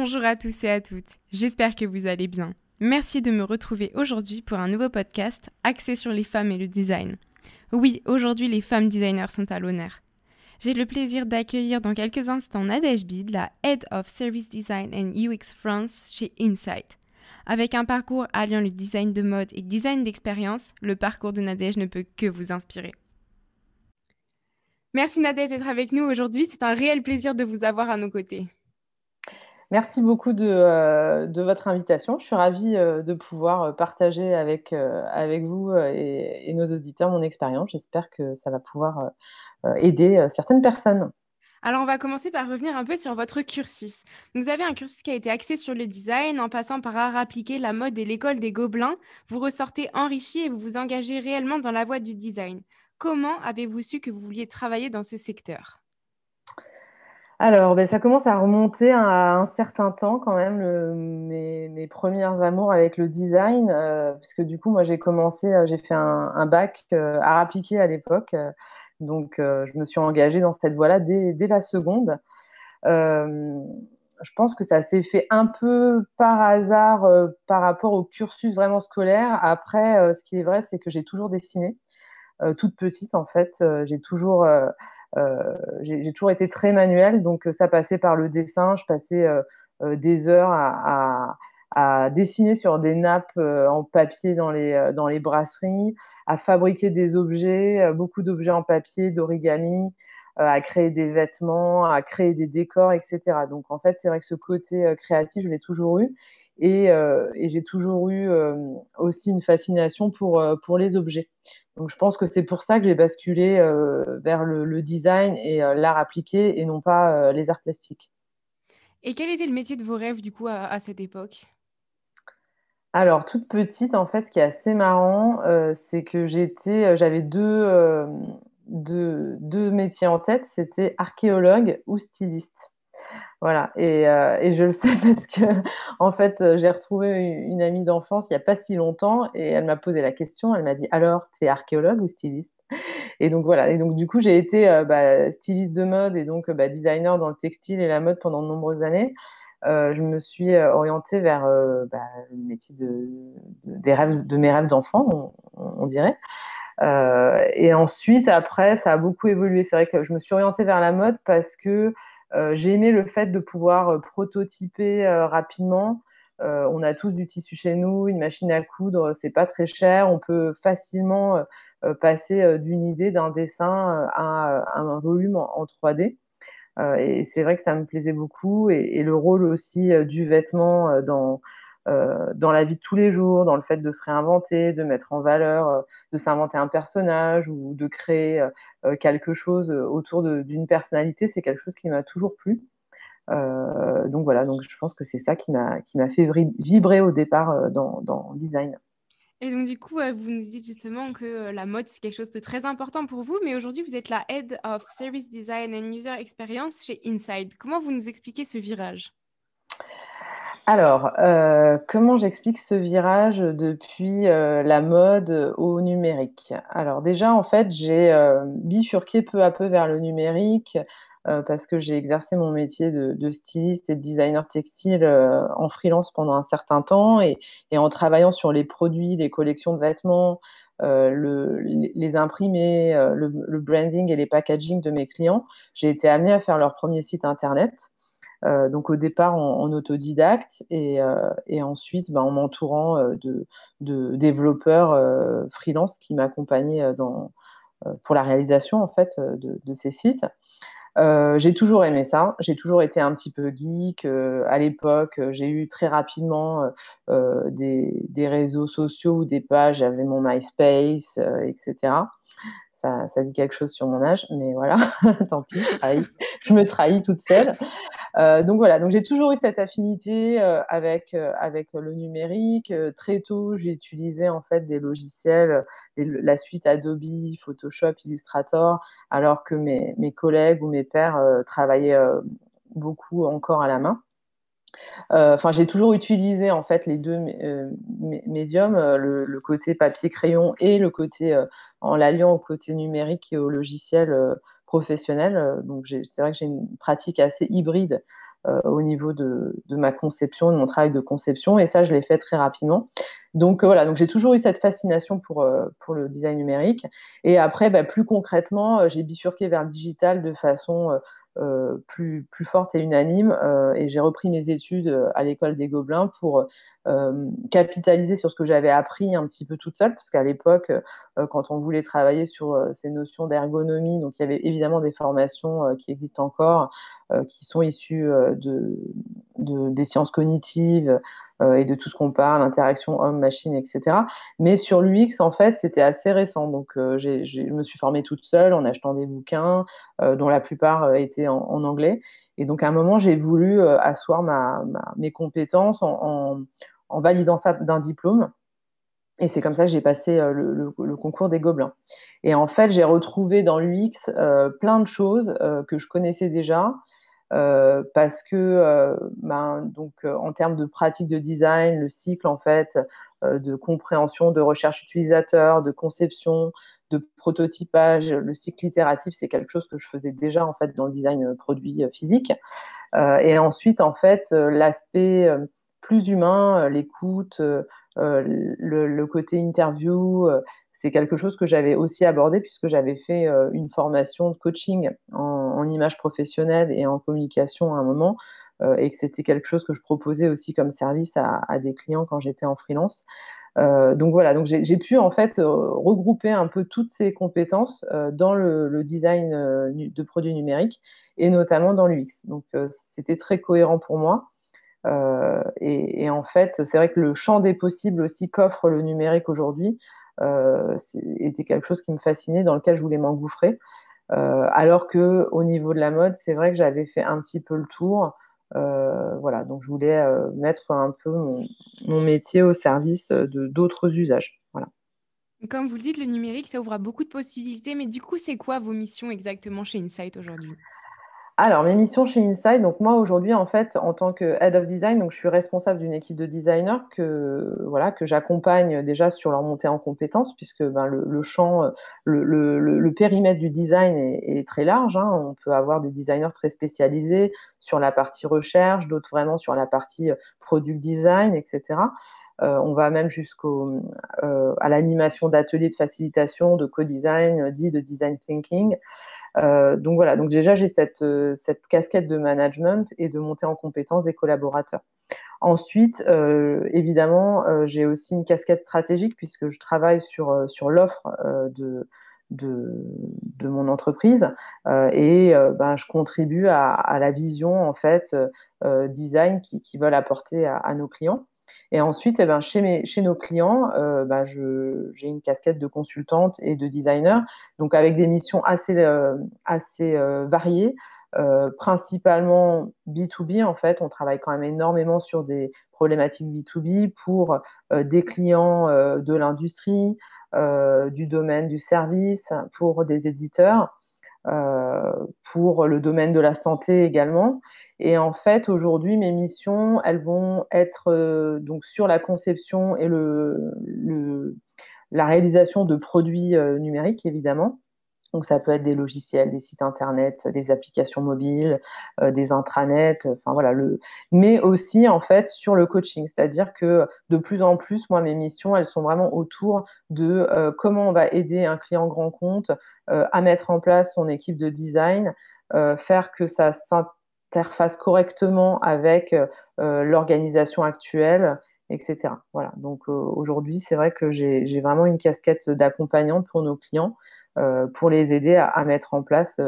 Bonjour à tous et à toutes, j'espère que vous allez bien. Merci de me retrouver aujourd'hui pour un nouveau podcast axé sur les femmes et le design. Oui, aujourd'hui les femmes designers sont à l'honneur. J'ai le plaisir d'accueillir dans quelques instants Nadège Bid, la Head of Service Design and UX France chez Insight. Avec un parcours alliant le design de mode et design d'expérience, le parcours de Nadège ne peut que vous inspirer. Merci Nadège d'être avec nous aujourd'hui, c'est un réel plaisir de vous avoir à nos côtés. Merci beaucoup de, euh, de, votre invitation. Je suis ravie euh, de pouvoir euh, partager avec, vous et, nos auditeurs mon expérience. J'espère que ça va pouvoir aider certaines personnes. Alors, on va commencer par revenir un peu sur votre cursus. Vous avez un cursus qui a été axé sur le design, en passant par art appliqué, la mode et l'école des Gobelins. Vous ressortez enrichi et vous vous engagez réellement dans la voie du design. Comment avez-vous su que vous vouliez travailler dans ce secteur? Alors, ben, ça commence à remonter à un certain temps quand même, mes, mes, premières amours avec le design, euh, puisque du coup, moi, j'ai commencé, euh, j'ai fait un, bac euh, à appliquer à l'époque, donc je me suis engagée dans cette voie-là dès, dès, la seconde. je pense que ça s'est fait un peu par hasard par rapport au cursus vraiment scolaire. Après, ce qui est vrai, c'est que j'ai toujours dessiné. Toute petite, en fait, j'ai toujours euh, j'ai toujours été très manuelle, donc euh, ça passait par le dessin. Je passais euh, des heures à, à dessiner sur des nappes en papier dans les, dans les brasseries, à fabriquer des objets, beaucoup d'objets en papier, d'origami, à créer des vêtements, à créer des décors, etc. Donc en fait, c'est vrai que ce côté créatif, je l'ai toujours eu. Et, et j'ai toujours eu aussi une fascination pour, pour les objets. Donc je pense que c'est pour ça que j'ai basculé euh, vers le, design et euh, l'art appliqué et non pas euh, les arts plastiques. Et quel était le métier de vos rêves du coup à, cette époque? Alors, toute petite, en fait, ce qui est assez marrant, c'est que j'étais, j'avais deux, deux, métiers en tête, c'était archéologue ou styliste. Voilà, et, euh, et, je le sais parce que en fait, euh, j'ai retrouvé une amie d'enfance il n'y a pas si longtemps et elle m'a posé la question. Elle m'a dit alors, tu es archéologue ou styliste? Et donc voilà, et donc du coup, j'ai été euh, bah, styliste de mode et donc bah, designer dans le textile et la mode pendant de nombreuses années. je me suis orientée vers bah, le métier de, des rêves, de mes rêves d'enfant, on, on, dirait. et ensuite, après, ça a beaucoup évolué. C'est vrai que je me suis orientée vers la mode parce que j'ai aimé le fait de pouvoir euh, prototyper euh, rapidement. on a tous du tissu chez nous, une machine à coudre, c'est pas très cher. On peut facilement passer d'une idée, d'un dessin à, un volume en, 3D. et c'est vrai que ça me plaisait beaucoup. Et, le rôle aussi du vêtement dans, euh, dans la vie de tous les jours, dans le fait de se réinventer, de mettre en valeur, euh, de s'inventer un personnage ou de créer euh, quelque chose autour d'une personnalité, c'est quelque chose qui m'a toujours plu. donc voilà, donc je pense que c'est ça qui m'a fait vibrer au départ dans, dans design. Et donc, du coup, vous nous dites justement que la mode, c'est quelque chose de très important pour vous, mais aujourd'hui, vous êtes la Head of Service Design and User Experience chez Inside. Comment vous nous expliquez ce virage? Alors, euh, comment j'explique ce virage depuis euh, la mode au numérique? Alors déjà, en fait, j'ai euh, bifurqué peu à peu vers le numérique parce que j'ai exercé mon métier de, styliste et de designer textile en freelance pendant un certain temps et, en travaillant sur les produits, les collections de vêtements, les imprimés, le, le, branding et les packaging de mes clients, j'ai été amenée à faire leur premier site internet. Euh, donc au départ en, autodidacte et, euh, ensuite ben, en m'entourant euh, de, développeurs freelance qui m'accompagnaient pour la réalisation en fait de, ces sites. j'ai toujours aimé ça, j'ai toujours été un petit peu geek. à l'époque, j'ai eu très rapidement des, réseaux sociaux ou des pages, j'avais mon MySpace, etc ça, dit quelque chose sur mon âge, mais voilà, tant pis, je, me trahis toute seule. Euh, donc voilà, donc j'ai toujours eu cette affinité euh, avec, euh, avec le numérique. très tôt, j'ai utilisé en fait des logiciels, la suite Adobe, Photoshop, Illustrator, alors que mes, mes collègues ou mes pairs travaillaient beaucoup encore à la main. Enfin, j'ai toujours utilisé en fait les deux médiums, le, côté papier crayon et le côté en l'alliant au côté numérique et au logiciel professionnel. Donc, c'est vrai que j'ai une pratique assez hybride au niveau de, ma conception, de mon travail de conception. Et ça, je l'ai fait très rapidement. Donc voilà, donc j'ai toujours eu cette fascination pour, pour le design numérique. Et après, bah, plus concrètement, j'ai bifurqué vers le digital de façon euh, plus, plus forte et unanime. Euh, et j'ai repris mes études euh, à l'école des Gobelins pour capitaliser sur ce que j'avais appris un petit peu toute seule, parce qu'à l'époque, quand on voulait travailler sur ces notions d'ergonomie, donc il y avait évidemment des formations qui existent encore, qui sont issues de, de, des sciences cognitives, euh, et de tout ce qu'on parle, interaction homme-machine, etc. Mais sur l'UX, en fait, c'était assez récent. Donc, euh, je me suis formée toute seule en achetant des bouquins, euh, dont la plupart étaient en, anglais. Et donc, à un moment, j'ai voulu asseoir mes compétences en, validant ça d'un diplôme. Et c'est comme ça que j'ai passé le, concours des Gobelins. Et en fait, j'ai retrouvé dans l'UX plein de choses que je connaissais déjà, euh, parce que euh, ben, donc, euh, en termes de pratique de design, le cycle en fait de compréhension, de recherche utilisateur, de conception, de prototypage, le cycle itératif, c'est quelque chose que je faisais déjà en fait dans le design produit physique. et ensuite en fait l'aspect plus humain, l'écoute, le, côté interview, c'est quelque chose que j'avais aussi abordé puisque j'avais fait euh, une formation de coaching en, image professionnelle et en communication à un moment euh, et que c'était quelque chose que je proposais aussi comme service à, des clients quand j'étais en freelance. Euh, donc voilà, donc j'ai pu en fait regrouper un peu toutes ces compétences dans le, design de produits numériques et notamment dans l'UX. Donc c'était très cohérent pour moi. Et, et, en fait, c'est vrai que le champ des possibles aussi qu'offre le numérique aujourd'hui, euh, était quelque chose qui me fascinait, dans lequel je voulais m'engouffrer. Euh, alors que au niveau de la mode, c'est vrai que j'avais fait un petit peu le tour. Euh, voilà, donc je voulais mettre un peu mon, métier au service d'autres usages. Voilà. Comme vous le dites, le numérique, ça ouvre beaucoup de possibilités, mais du coup, c'est quoi vos missions exactement chez Insight aujourd'hui? Alors, mes missions chez Inside, donc moi aujourd'hui, en fait, en tant que Head of Design, donc je suis responsable d'une équipe de designers que, voilà, que j'accompagne déjà sur leur montée en compétences, puisque ben, le, champ, le, périmètre du design est, très large. Hein. On peut avoir des designers très spécialisés sur la partie recherche, d'autres vraiment sur la partie product design, etc. Euh, on va même jusqu'au euh, à l'animation d'ateliers de facilitation, de co-design, dit de design thinking. Euh, donc voilà, donc déjà j'ai cette, euh, cette, casquette de management et de montée en compétence des collaborateurs. Ensuite, euh, évidemment, j'ai aussi une casquette stratégique puisque je travaille sur, l'offre de, mon entreprise et ben, je contribue à, la vision en fait design qui, qui veulent apporter à nos clients. Et ensuite, eh ben, chez, chez nos clients, euh, ben, j'ai une casquette de consultante et de designer, donc avec des missions assez, euh, assez euh, variées, principalement B2B. En fait, on travaille quand même énormément sur des problématiques B2B pour des clients de l'industrie, du domaine du service, pour des éditeurs. Pour le domaine de la santé également. Et en fait, aujourd'hui, mes missions, elles vont être euh, donc sur la conception et le, la réalisation de produits euh, numériques, évidemment. Donc ça peut être des logiciels, des sites internet, des applications mobiles, euh, des intranets, enfin voilà le mais aussi en fait sur le coaching, c'est-à-dire que de plus en plus moi mes missions, elles sont vraiment autour de comment on va aider un client grand compte à mettre en place son équipe de design, faire que ça interface correctement avec euh, euh, l'organisation actuelle, etc. Voilà. Donc euh, aujourd'hui, c'est vrai que j'ai vraiment une casquette d'accompagnante pour nos clients pour les aider à, mettre en place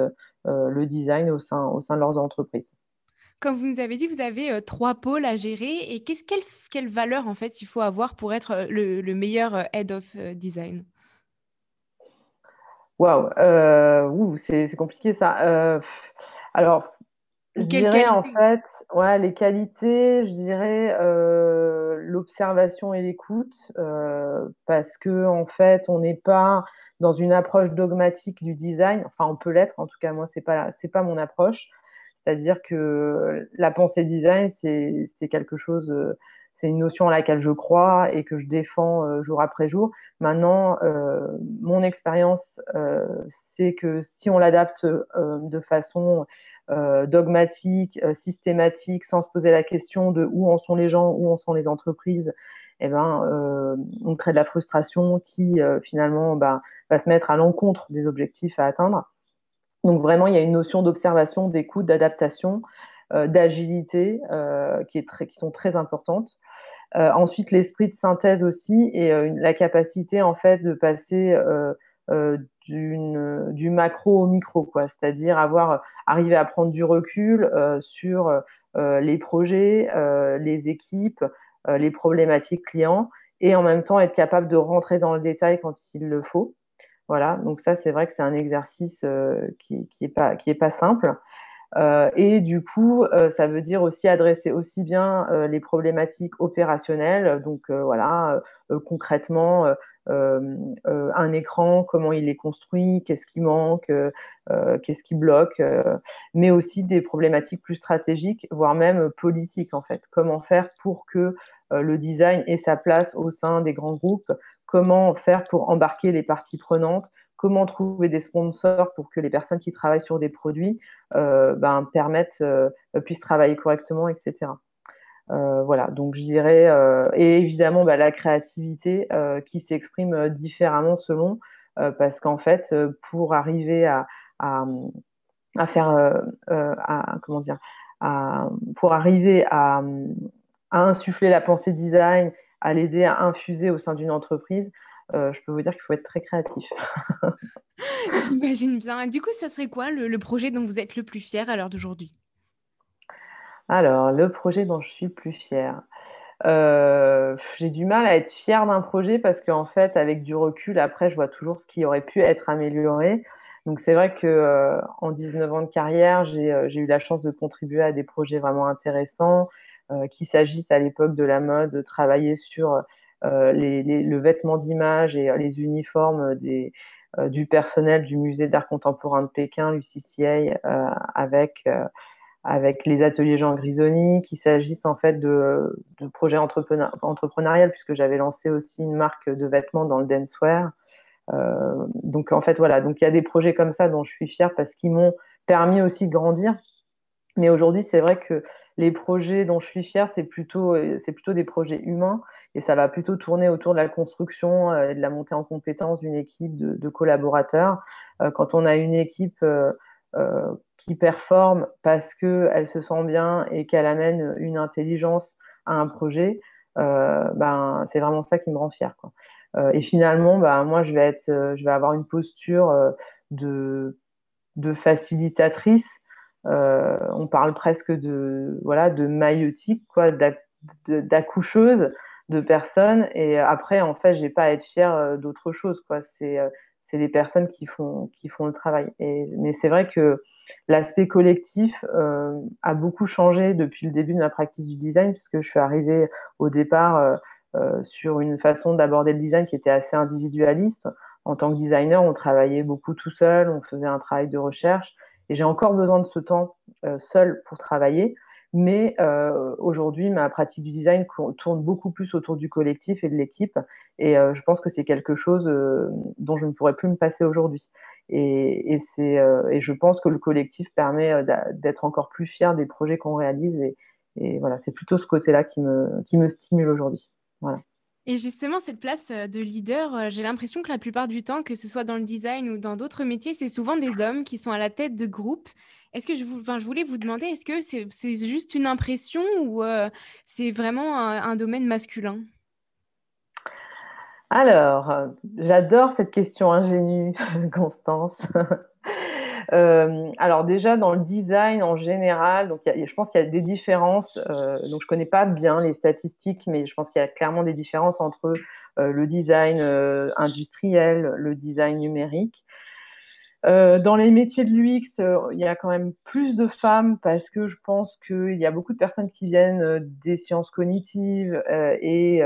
le design au sein, au sein de leurs entreprises. Comme vous nous avez dit, vous avez trois pôles à gérer. Et qu'est-ce quelle, quelle valeur en fait il faut avoir pour être le, le meilleur head of design? Waouh, c'est compliqué ça. alors, je dirais en fait, ouais, les qualités, je dirais euh, l'observation et l'écoute, euh, parce que en fait, on n'est pas dans une approche dogmatique du design. Enfin, on peut l'être. En tout cas, moi, c'est pas c'est pas mon approche. C'est-à-dire que la pensée design, c'est quelque chose c'est une notion à laquelle je crois et que je défends jour après jour. Maintenant, mon expérience, c'est que si on l'adapte de façon dogmatique, systématique, sans se poser la question de où en sont les gens, où en sont les entreprises, eh ben, on crée de la frustration qui finalement bah, va se mettre à l'encontre des objectifs à atteindre. Donc vraiment, il y a une notion d'observation, d'écoute, d'adaptation, euh, d'agilité euh, qui, qui, sont très importantes. Euh, ensuite, l'esprit de synthèse aussi et la capacité en fait de passer du macro au micro, quoi. C'est-à-dire avoir arrivé à prendre du recul sur les projets, les équipes, les problématiques clients et en même temps être capable de rentrer dans le détail quand il le faut. Voilà, donc ça, c'est vrai que c'est un exercice qui n'est qui qui pas simple. Euh, et du coup, euh, ça veut dire aussi adresser aussi bien les problématiques opérationnelles, donc voilà, concrètement, un écran, comment il est construit, qu'est-ce qui manque, qu'est-ce qui bloque, mais aussi des problématiques plus stratégiques, voire même politiques en fait. Comment faire pour que le design ait sa place au sein des grands groupes, comment faire pour embarquer les parties prenantes, comment trouver des sponsors pour que les personnes qui travaillent sur des produits euh, ben, permettent, euh, puissent travailler correctement, etc. Euh, voilà, donc je dirais, et évidemment bah, la créativité qui s'exprime différemment selon, parce qu'en fait, pour arriver à, faire, comment dire, pour arriver à, insuffler la pensée design à l'aider à infuser au sein d'une entreprise, euh, je peux vous dire qu'il faut être très créatif. J'imagine bien. Du coup, ça serait quoi le, projet dont vous êtes le plus fier à l'heure d'aujourd'hui? Alors, le projet dont je suis le plus fière. Euh, j'ai du mal à être fière d'un projet parce qu'en fait, avec du recul, après, je vois toujours ce qui aurait pu être amélioré. Donc, c'est vrai que euh, en 19 ans de carrière, j'ai eu la chance de contribuer à des projets vraiment intéressants. Euh, qu'il s'agisse à l'époque de la mode, de travailler sur euh, le vêtement d'image et les uniformes euh, du personnel du musée d'art contemporain de Pékin, l'UCCA, avec, les ateliers Jean Grisoni, qu'il s'agisse en fait de, projets entrepreneuriales, puisque j'avais lancé aussi une marque de vêtements dans le dancewear. donc en fait voilà, donc il y a des projets comme ça dont je suis fière parce qu'ils m'ont permis aussi de grandir. Mais aujourd'hui, c'est vrai que les projets dont je suis fière, c'est plutôt, euh, plutôt des projets humains et ça va plutôt tourner autour de la construction euh, et de la montée en compétence d'une équipe de, collaborateurs. Euh, quand on a une équipe qui performe parce qu'elle se sent bien et qu'elle amène une intelligence à un projet, ben, c'est vraiment ça qui me rend fière. et finalement, ben, moi, je vais, être, je vais avoir une posture de, facilitatrice on parle presque de voilà de maïotique, quoi, d'accoucheuse de personnes. Et après, en fait, j'ai pas à être fière euh, d'autre chose, quoi. C'est euh, c'est les personnes qui font qui font le travail. Et, mais c'est vrai que l'aspect collectif a beaucoup changé depuis le début de ma pratique du design, puisque je suis arrivée au départ sur une façon d'aborder le design qui était assez individualiste. En tant que designer, on travaillait beaucoup tout seul, on faisait un travail de recherche. Et j'ai encore besoin de ce temps euh, seul pour travailler. Mais euh, aujourd'hui, ma pratique du design tourne beaucoup plus autour du collectif et de l'équipe. Et euh, je pense que c'est quelque chose dont je ne pourrais plus me passer aujourd'hui. Et, et je pense que le collectif permet d'être encore plus fier des projets qu'on réalise. Et, et voilà, c'est plutôt ce côté-là qui me, qui me stimule aujourd'hui. Voilà. Et justement, cette place de leader, j'ai l'impression que la plupart du temps, que ce soit dans le design ou dans d'autres métiers, c'est souvent des hommes qui sont à la tête de groupes. Est-ce que je, je voulais vous demander, est-ce que c'est juste une impression ou c'est vraiment un, domaine masculin? Alors, j'adore cette question ingénue, Constance. Euh, alors déjà dans le design en général, donc je pense qu'il y a des différences. Euh, donc je connais pas bien les statistiques, mais je pense qu'il y a clairement des différences entre euh, le design industriel, le design numérique. dans les métiers de l'UX, il y a quand même plus de femmes parce que je pense qu'il y a beaucoup de personnes qui viennent des sciences cognitives et,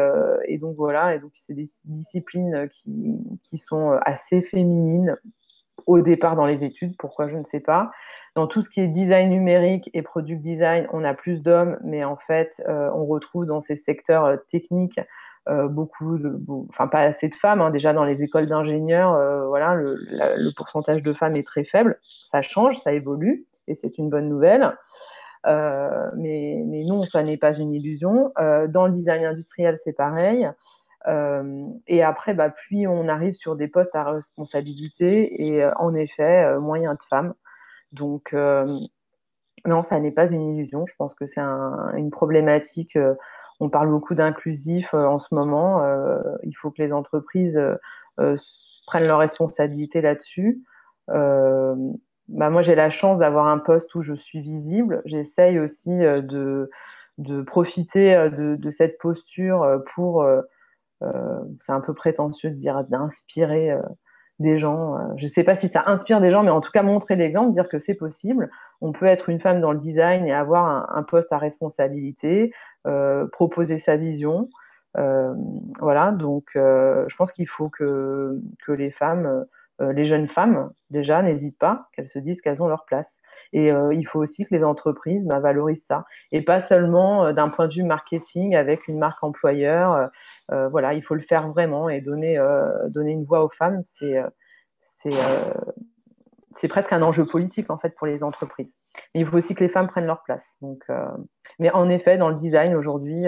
donc voilà, et donc c'est des disciplines qui sont assez féminines au départ dans les études, pourquoi je ne sais pas. Dans tout ce qui est design numérique et product design, on a plus d'hommes, mais en fait, euh, on retrouve dans ces secteurs euh, techniques euh, beaucoup, de, enfin pas assez de femmes. Hein. Déjà dans les écoles d'ingénieurs, voilà, le, pourcentage de femmes est très faible. Ça change, ça évolue, et c'est une bonne nouvelle. mais, non, ça n'est pas une illusion. dans le design industriel, c'est pareil. Et après, bah, puis on arrive sur des postes à responsabilité et en effet, moyen de femmes. Donc, euh, non, ça n'est pas une illusion. Je pense que c'est une problématique. Euh, on parle beaucoup d'inclusif euh, en ce moment. il faut que les entreprises prennent leurs responsabilités là-dessus. Bah, moi, j'ai la chance d'avoir un poste où je suis visible. J'essaye aussi de, profiter de, cette posture pour, c'est un peu prétentieux de dire, d'inspirer des gens. Euh, je ne sais pas si ça inspire des gens, mais en tout cas montrer l'exemple, dire que c'est possible. On peut être une femme dans le design et avoir un, poste à responsabilité, euh, proposer sa vision. Euh, voilà, donc je pense qu'il faut que, que les femmes, les jeunes femmes, déjà, n'hésitent pas, qu'elles se disent qu'elles ont leur place. Et il faut aussi que les entreprises bah, valorisent ça. Et pas seulement d'un point de vue marketing avec une marque employeur. voilà, il faut le faire vraiment et donner, une voix aux femmes. C'est c'est presque un enjeu politique en fait pour les entreprises. Mais il faut aussi que les femmes prennent leur place. Donc, mais en effet, dans le design aujourd'hui,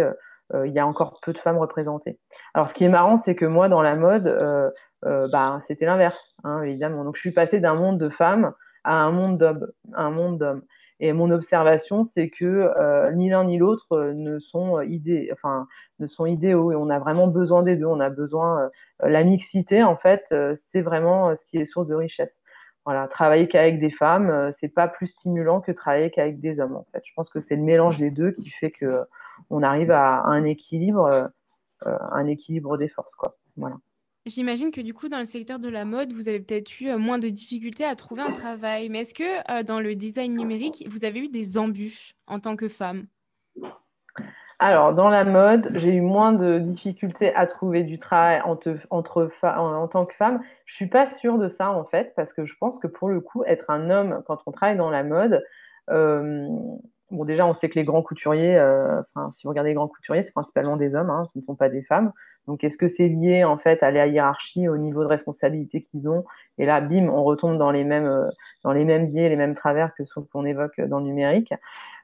il y a encore peu de femmes représentées. Alors, ce qui est marrant, c'est que moi, dans la mode, bah, c'était l'inverse, hein, évidemment. Donc, je suis passée d'un monde de femmes à un monde d'hommes. Un monde. Et mon observation, c'est que euh, ni l'un ni l'autre euh, ne sont idées, enfin, ne sont idéaux. Et on a vraiment besoin des deux. On a besoin euh, la mixité, en fait, c'est vraiment ce qui est source de richesse. Voilà, travailler qu'avec des femmes, c'est pas plus stimulant que travailler qu'avec des hommes. En fait, je pense que c'est le mélange des deux qui fait que on arrive à un équilibre, un équilibre des forces, quoi. Voilà. J'imagine que du coup, dans le secteur de la mode, vous avez peut-être eu euh, moins de difficultés à trouver un travail. Mais est-ce que euh, dans le design numérique, vous avez eu des embûches en tant que femme? Alors, dans la mode, j'ai eu moins de difficultés à trouver du travail entre, en, tant que femme. Je suis pas sûre de ça, en fait, parce que je pense que pour le coup, être un homme quand on travaille dans la mode, euh, Bon, déjà, on sait que les grands couturiers, euh, enfin, si vous regardez les grands couturiers, c'est principalement des hommes, hein, ce ne sont pas des femmes. Donc, est-ce que c'est lié en fait à la hiérarchie, au niveau de responsabilité qu'ils ont? Et là, bim, on retombe dans les mêmes, euh, dans les mêmes biais, les mêmes travers que ceux qu'on évoque dans le numérique.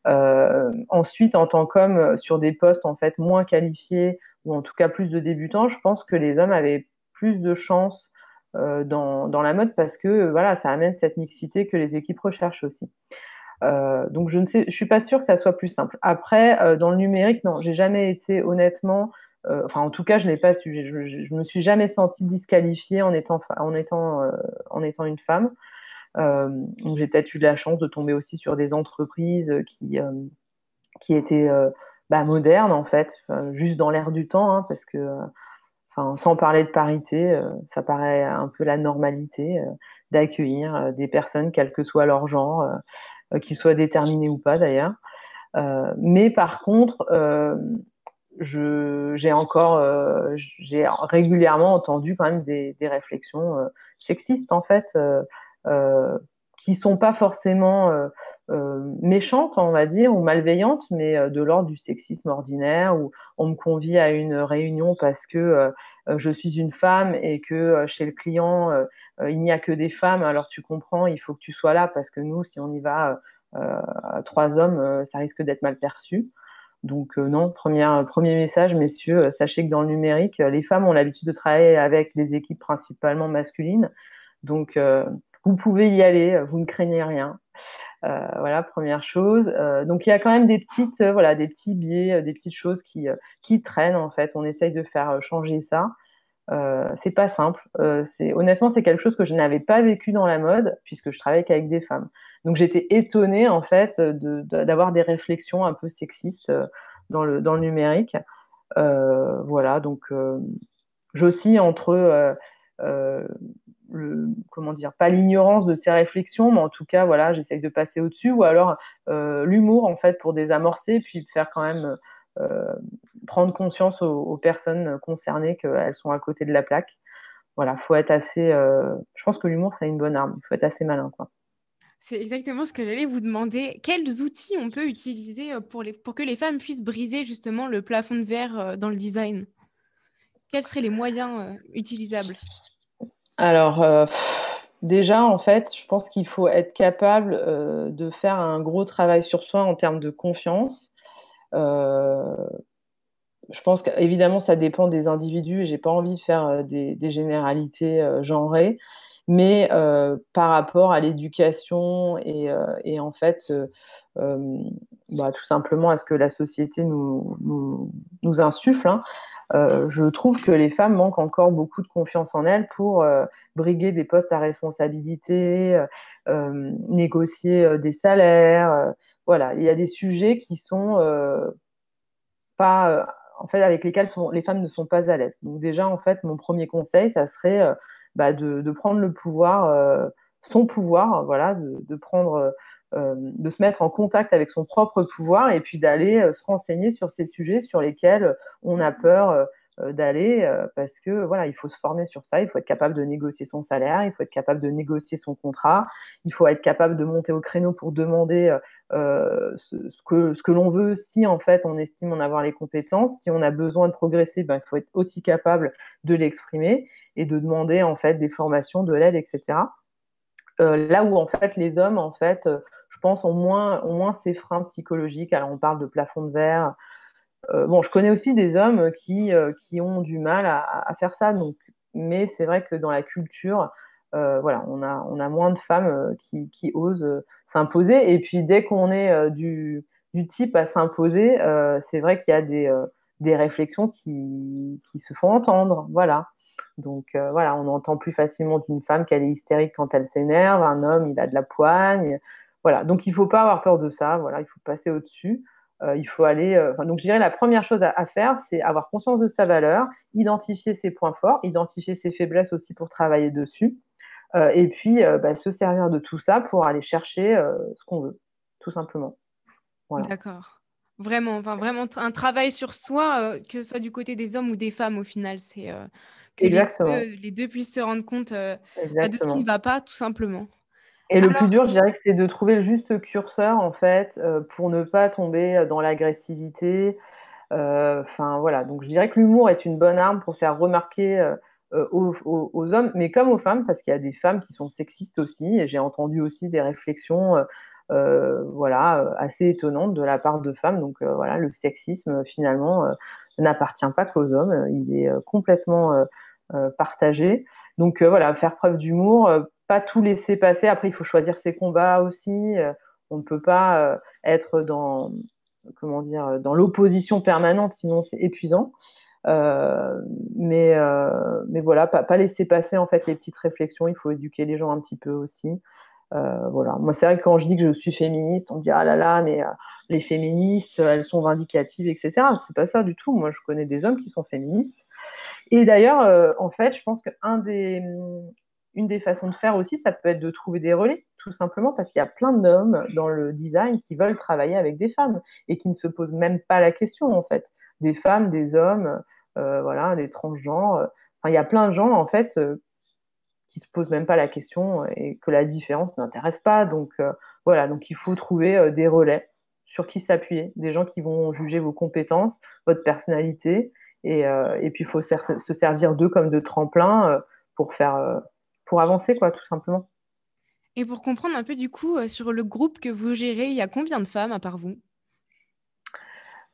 Euh, ensuite, en tant qu'homme, sur des postes en fait moins qualifiés ou en tout cas plus de débutants, je pense que les hommes avaient plus de chances dans, dans, la mode parce que voilà, ça amène cette mixité que les équipes recherchent aussi. Euh, donc je ne sais, je suis pas sûre que ça soit plus simple. Après, euh, dans le numérique, non, j'ai jamais été honnêtement, euh, enfin en tout cas, je n'ai pas su, je, me suis jamais sentie disqualifiée en étant, en étant, en étant une femme. donc j'ai peut-être eu de la chance de tomber aussi sur des entreprises qui, qui étaient bah, modernes en fait, juste dans l'air du temps, hein, parce que Enfin, sans parler de parité, ça paraît un peu la normalité d'accueillir des personnes, quel que soit leur genre, euh, qu'il soit déterminé ou pas d'ailleurs. Euh, mais par contre, euh, j'ai encore, j'ai régulièrement entendu quand même des, réflexions sexistes en fait, qui sont pas forcément méchantes, on va dire, ou malveillantes, mais de l'ordre du sexisme ordinaire, où on me convie à une réunion parce que je suis une femme et que chez le client, il n'y a que des femmes, alors tu comprends, il faut que tu sois là parce que nous, si on y va à trois hommes, ça risque d'être mal perçu. Donc non, première, premier message, messieurs, sachez que dans le numérique, les femmes ont l'habitude de travailler avec des équipes principalement masculines. Donc vous pouvez y aller, vous ne craignez rien. Euh, voilà, première chose. Euh, donc il y a quand même des petites, euh, voilà, des petits biais, des petites choses qui, qui traînent en fait. On essaye de faire changer ça. c'est pas simple. honnêtement, c'est quelque chose que je n'avais pas vécu dans la mode puisque je travaille qu'avec des femmes. Donc j'étais étonnée en fait d'avoir des réflexions un peu sexistes dans le, dans le numérique. voilà, donc j'oscille entre comment dire, pas l'ignorance de ces réflexions, mais en tout cas, voilà, j'essaye de passer au-dessus, ou alors euh, l'humour, en fait, pour désamorcer, puis faire quand même euh, prendre conscience aux, personnes concernées qu'elles sont à côté de la plaque. voilà, faut être assez. je pense que l'humour, c'est une bonne arme. Il faut être assez malin, quoi. C'est exactement ce que j'allais vous demander. Quels outils on peut utiliser pour, les, pour que les femmes puissent briser justement le plafond de verre dans le design? Quels seraient les moyens utilisables? Alors, déjà, en fait, je pense qu'il faut être capable de faire un gros travail sur soi en termes de confiance. Je pense qu'évidemment, ça dépend des individus et j'ai pas envie de faire euh, des, généralités euh, genrées, mais euh, par rapport à l'éducation et, en fait, bah, tout simplement à ce que la société nous, nous, insuffle, hein, je trouve que les femmes manquent encore beaucoup de confiance en elles pour briguer des postes à responsabilité, négocier des salaires. voilà, il y a des sujets qui sont pas en fait, avec lesquelles les femmes ne sont pas à l'aise. Donc déjà, en fait, mon premier conseil, ça serait euh, bah, de, prendre le pouvoir, euh, son pouvoir, voilà, de, prendre, euh, de se mettre en contact avec son propre pouvoir et puis d'aller se renseigner sur ces sujets sur lesquels on a peur euh, d'aller euh, parce que voilà, il faut se former sur ça, il faut être capable de négocier son salaire, il faut être capable de négocier son contrat, il faut être capable de monter au créneau pour demander euh, ce, que, ce que l'on veut si en fait on estime en avoir les compétences. Si on a besoin de progresser, ben, il faut être aussi capable de l'exprimer et de demander en fait des formations, de l'aide, etc. là où en fait les hommes en fait pense ont moins, ces freins psychologiques. Alors on parle de plafond de verre, euh, bon, je connais aussi des hommes qui, euh, qui ont du mal à, faire ça, donc, mais c'est vrai que dans la culture, euh, voilà, on a, on a moins de femmes qui, qui osent s'imposer. Et puis dès qu'on est du, du, type à s'imposer, c'est vrai qu'il y a des, des réflexions qui, qui, se font entendre. Voilà. Donc voilà, on entend plus facilement d'une femme qu'elle est hystérique quand elle s'énerve, un homme, il a de la poigne. Voilà, donc il ne faut pas avoir peur de ça, voilà, il faut passer au-dessus. Euh, il faut aller. Euh, donc, je dirais la première chose à, faire, c'est avoir conscience de sa valeur, identifier ses points forts, identifier ses faiblesses aussi pour travailler dessus, euh, et puis bah, se servir de tout ça pour aller chercher ce qu'on veut, tout simplement. D'accord. Vraiment, enfin, vraiment un travail sur soi, que ce soit du côté des hommes ou des femmes au final, c'est que les deux, puissent se rendre compte bah, de ce qui ne va pas, tout simplement. Et le plus dur, je dirais que c'est de trouver le juste curseur, en fait, euh, pour ne pas tomber dans l'agressivité. Euh, enfin, voilà. Donc, je dirais que l'humour est une bonne arme pour faire remarquer euh, aux, hommes, mais comme aux femmes, parce qu'il y a des femmes qui sont sexistes aussi. Et j'ai entendu aussi des réflexions, voilà, assez étonnantes de la part de femmes. Donc, voilà, le sexisme, finalement, n'appartient pas qu'aux hommes. Il est complètement partagé. Donc, voilà, faire preuve d'humour pas tout laisser passer. Après, il faut choisir ses combats aussi. Euh, on ne peut pas euh, être dans, comment dire, dans l'opposition permanente, sinon c'est épuisant. Euh, mais, mais voilà, pas, pas, laisser passer en fait les petites réflexions. Il faut éduquer les gens un petit peu aussi. voilà. Moi, c'est vrai que quand je dis que je suis féministe, on me dit ah là là, mais les féministes, elles sont vindicatives, etc. C'est pas ça du tout. Moi, je connais des hommes qui sont féministes. Et d'ailleurs, en fait, je pense qu'un des, une des façons de faire aussi, ça peut être de trouver des relais, tout simplement parce qu'il y a plein d'hommes dans le design qui veulent travailler avec des femmes et qui ne se posent même pas la question, en fait. Des femmes, des hommes, euh, voilà, des transgenres. Enfin, il y a plein de gens, en fait, euh, qui se posent même pas la question et que la différence n'intéresse pas. Donc, euh, voilà, donc il faut trouver des relais sur qui s'appuyer, des gens qui vont juger vos compétences, votre personnalité, et, et puis il faut se servir d'eux comme de tremplin pour faire pour avancer, quoi, tout simplement. Et pour comprendre un peu du coup, euh, sur le groupe que vous gérez, il y a combien de femmes à part vous?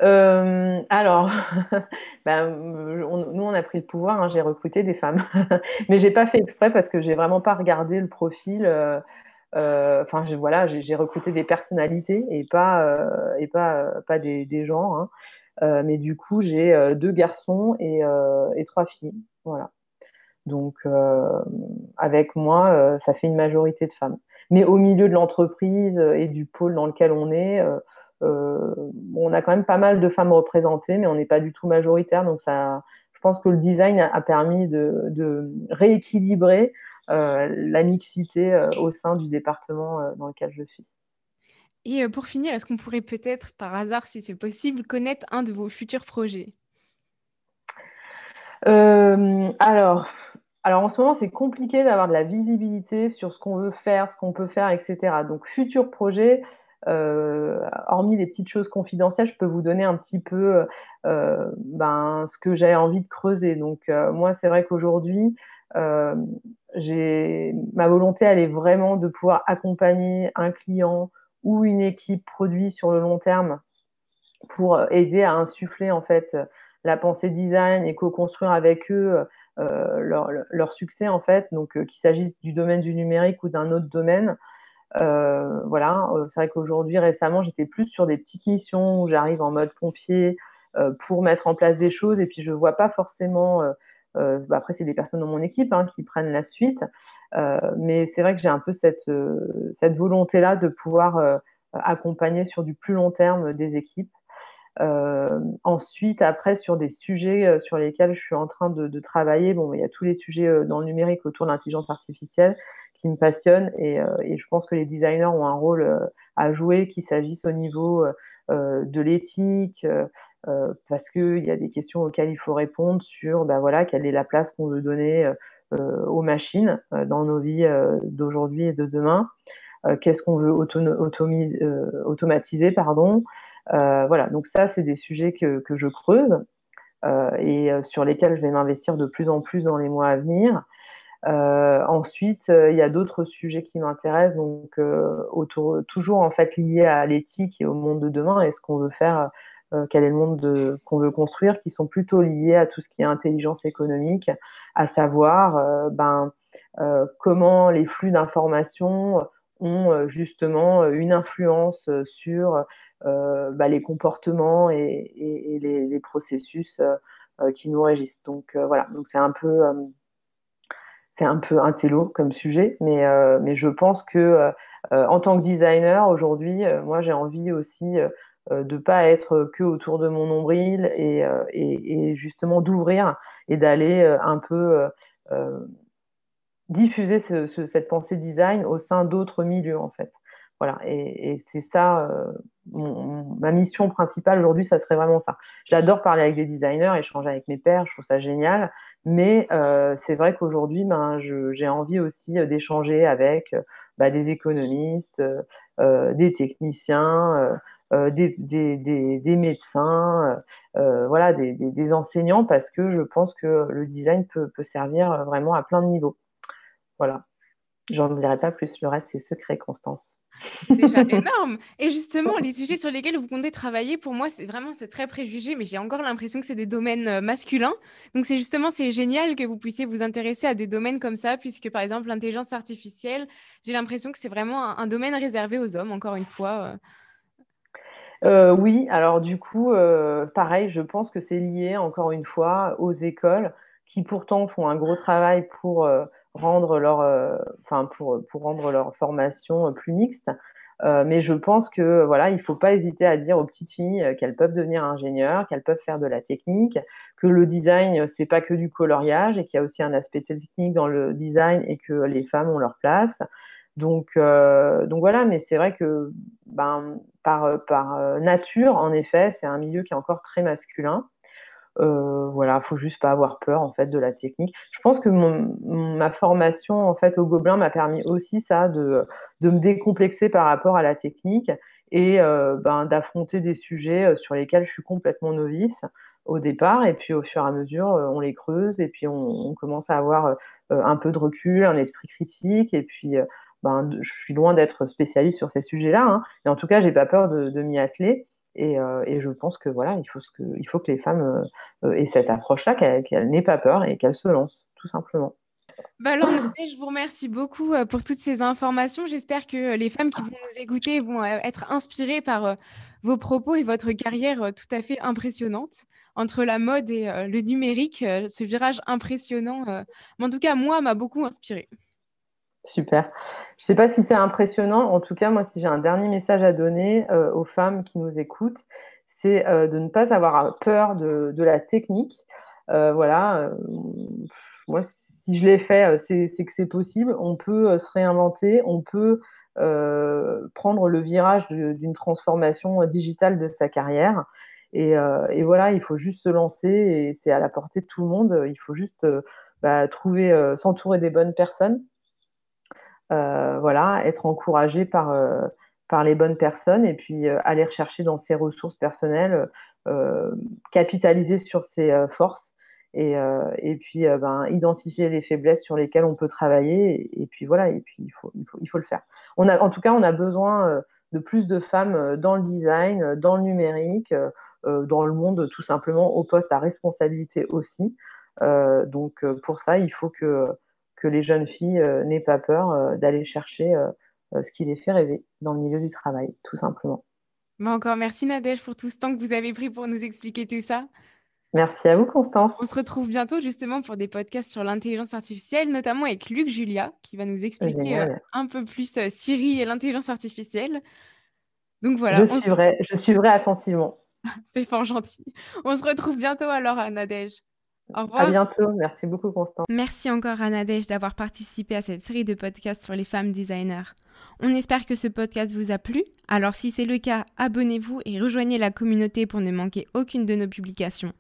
Euh, alors, ben, nous on a pris le pouvoir, hein, j'ai recruté des femmes, mais j'ai pas fait exprès parce que j'ai vraiment pas regardé le profil. Euh, enfin, voilà, j'ai recruté des personnalités et pas et pas pas des, des genres. Hein. mais du coup, j'ai deux garçons et, et trois filles. Voilà. Donc, avec moi, euh, ça fait une majorité de femmes. Mais au milieu de l'entreprise euh, et du pôle dans lequel on est, on a quand même pas mal de femmes représentées, mais on n'est pas du tout majoritaire. Donc, ça, je pense que le design a, permis de, rééquilibrer la mixité au sein du département dans lequel je suis. Et pour finir, est-ce qu'on pourrait peut-être, par hasard, si c'est possible, connaître un de vos futurs projets? Alors, alors en ce moment, c'est compliqué d'avoir de la visibilité sur ce qu'on veut faire, ce qu'on peut faire, etc. Donc, futur projet, euh, hormis les petites choses confidentielles, je peux vous donner un petit peu euh, ben, ce que j'ai envie de creuser. Donc, euh, moi, c'est vrai qu'aujourd'hui, j'ai ma volonté, elle est vraiment de pouvoir accompagner un client ou une équipe produit sur le long terme pour aider à insuffler en fait la pensée design et co-construire avec eux leur, succès en fait. Donc, qu'il s'agisse du domaine du numérique ou d'un autre domaine. Euh, voilà, euh, c'est vrai qu'aujourd'hui, récemment, j'étais plus sur des petites missions où j'arrive en mode pompier euh, pour mettre en place des choses et puis je vois pas forcément. Après, c'est des personnes dans mon équipe hein, qui prennent la suite, mais c'est vrai que j'ai un peu cette, cette volonté-là de pouvoir accompagner sur du plus long terme des équipes. Ensuite, après, sur des sujets sur lesquels je suis en train de, travailler, bon, il y a tous les sujets dans le numérique autour de l'intelligence artificielle qui me passionne et, euh, et, je pense que les designers ont un rôle euh, à jouer, qu'il s'agisse au niveau euh, de l'éthique, parce qu'il y a des questions auxquelles il faut répondre sur ben voilà, quelle est la place qu'on veut donner aux machines dans nos vies d'aujourd'hui et de demain. Qu'est-ce qu'on veut automatiser, pardon. Voilà, donc ça, c'est des sujets que, que je creuse et sur lesquels je vais m'investir de plus en plus dans les mois à venir. Euh, ensuite, euh, il y a d'autres sujets qui m'intéressent, donc euh, autour, toujours en fait liés à l'éthique et au monde de demain et ce qu'on veut faire, quel est le monde qu'on veut construire, qui sont plutôt liés à tout ce qui est intelligence économique, à savoir ben, comment les flux d'informations ont justement une influence sur bah, les comportements et, les, processus qui nous régissent. Donc voilà, donc c'est un peu c'est un peu un comme sujet, mais, euh, mais je pense que euh, euh, en tant que designer, aujourd'hui, moi, j'ai envie aussi de ne pas être que autour de mon nombril et, et, justement d'ouvrir et d'aller un peu diffuser cette pensée design au sein d'autres milieux, en fait. Voilà, et, c'est ça, ma mission principale aujourd'hui, ça serait vraiment ça. J'adore parler avec des designers, échanger avec mes pairs, je trouve ça génial, mais c'est vrai qu'aujourd'hui, ben, j'ai envie aussi d'échanger avec bah, des économistes, des techniciens, des, des, médecins, voilà, des, enseignants, parce que je pense que le design peut, peut servir vraiment à plein de niveaux. Voilà. J'en dirai pas plus, le reste c'est secret, Constance. Déjà énorme. Et justement, les sujets sur lesquels vous comptez travailler, pour moi, c'est vraiment c'est très préjugé, mais j'ai encore l'impression que c'est des domaines euh, masculins. Donc c'est justement c'est génial que vous puissiez vous intéresser à des domaines comme ça, puisque par exemple l'intelligence artificielle, j'ai l'impression que c'est vraiment un, domaine réservé aux hommes. Encore une fois. Euh. Euh, oui, alors du coup, pareil, je pense que c'est lié encore une fois aux écoles qui pourtant font un gros travail pour rendre leur, euh, enfin pour, pour rendre leur formation plus mixte. Euh, mais je pense que voilà, il faut pas hésiter à dire aux petites filles qu'elles peuvent devenir ingénieures, qu'elles peuvent faire de la technique, que le design c'est pas que du coloriage et qu'il y a aussi un aspect technique dans le design et que les femmes ont leur place. Donc, euh, donc voilà, mais c'est vrai que ben, par, par nature, en effet, c'est un milieu qui est encore très masculin. Euh, voilà, faut juste pas avoir peur en fait de la technique. Je pense que ma formation en fait au Gobelin m'a permis aussi ça de, de, me décomplexer par rapport à la technique et euh, ben, d'affronter des sujets euh, sur lesquels je suis complètement novice au départ et puis au fur et à mesure on les creuse et puis on, commence à avoir un peu de recul, un esprit critique et puis ben, je suis loin d'être spécialiste sur ces sujets-là, hein, et en tout cas j'ai pas peur de, de m'y atteler. Euh, et, je pense que voilà, il faut, que, les femmes euh, euh, aient cette approche-là, qu'elles n'aient pas peur et qu'elles se lancent, tout simplement. Bah je vous remercie beaucoup pour toutes ces informations. J'espère que les femmes qui vont nous écouter vont être inspirées par vos propos et votre carrière tout à fait impressionnante entre la mode et le numérique, ce virage impressionnant. en tout cas, moi, m'a beaucoup inspirée. Super. Je ne sais pas si c'est impressionnant. En tout cas, moi, si j'ai un dernier message à donner euh, aux femmes qui nous écoutent, c'est euh, de ne pas avoir peur de, la technique. Euh, voilà. moi, si je l'ai fait, c'est que c'est possible. On peut se réinventer. On peut prendre le virage d'une transformation digitale de sa carrière. Et, voilà, il faut juste se lancer et c'est à la portée de tout le monde. Il faut juste bah, trouver, s'entourer des bonnes personnes. Voilà, être encouragé par, par les bonnes personnes et puis aller rechercher dans ses ressources personnelles, capitaliser sur ses forces et, et puis ben, identifier les faiblesses sur lesquelles on peut travailler et, puis voilà et puis il faut, il faut, il faut le faire. On a, en tout cas, on a besoin de plus de femmes dans le design, dans le numérique, dans le monde tout simplement au poste à responsabilité aussi. donc pour ça, il faut que, que les jeunes filles n'aient pas peur d'aller chercher ce qui les fait rêver dans le milieu du travail, tout simplement. Bah, encore merci Nadège pour tout ce temps que vous avez pris pour nous expliquer tout ça. Merci à vous, Constance. On se retrouve bientôt justement pour des podcasts sur l'intelligence artificielle, notamment avec Luc Julia, qui va nous expliquer euh, un peu plus euh, Siri et l'intelligence artificielle. Donc voilà. Je suivrai, je suivrai attentivement. C'est fort gentil. On se retrouve bientôt alors, Nadège. Au revoir. À bientôt. Merci beaucoup, Constance. Merci encore à Nadège d'avoir participé à cette série de podcasts sur les femmes designers. On espère que ce podcast vous a plu. Alors si c'est le cas, abonnez-vous et rejoignez la communauté pour ne manquer aucune de nos publications.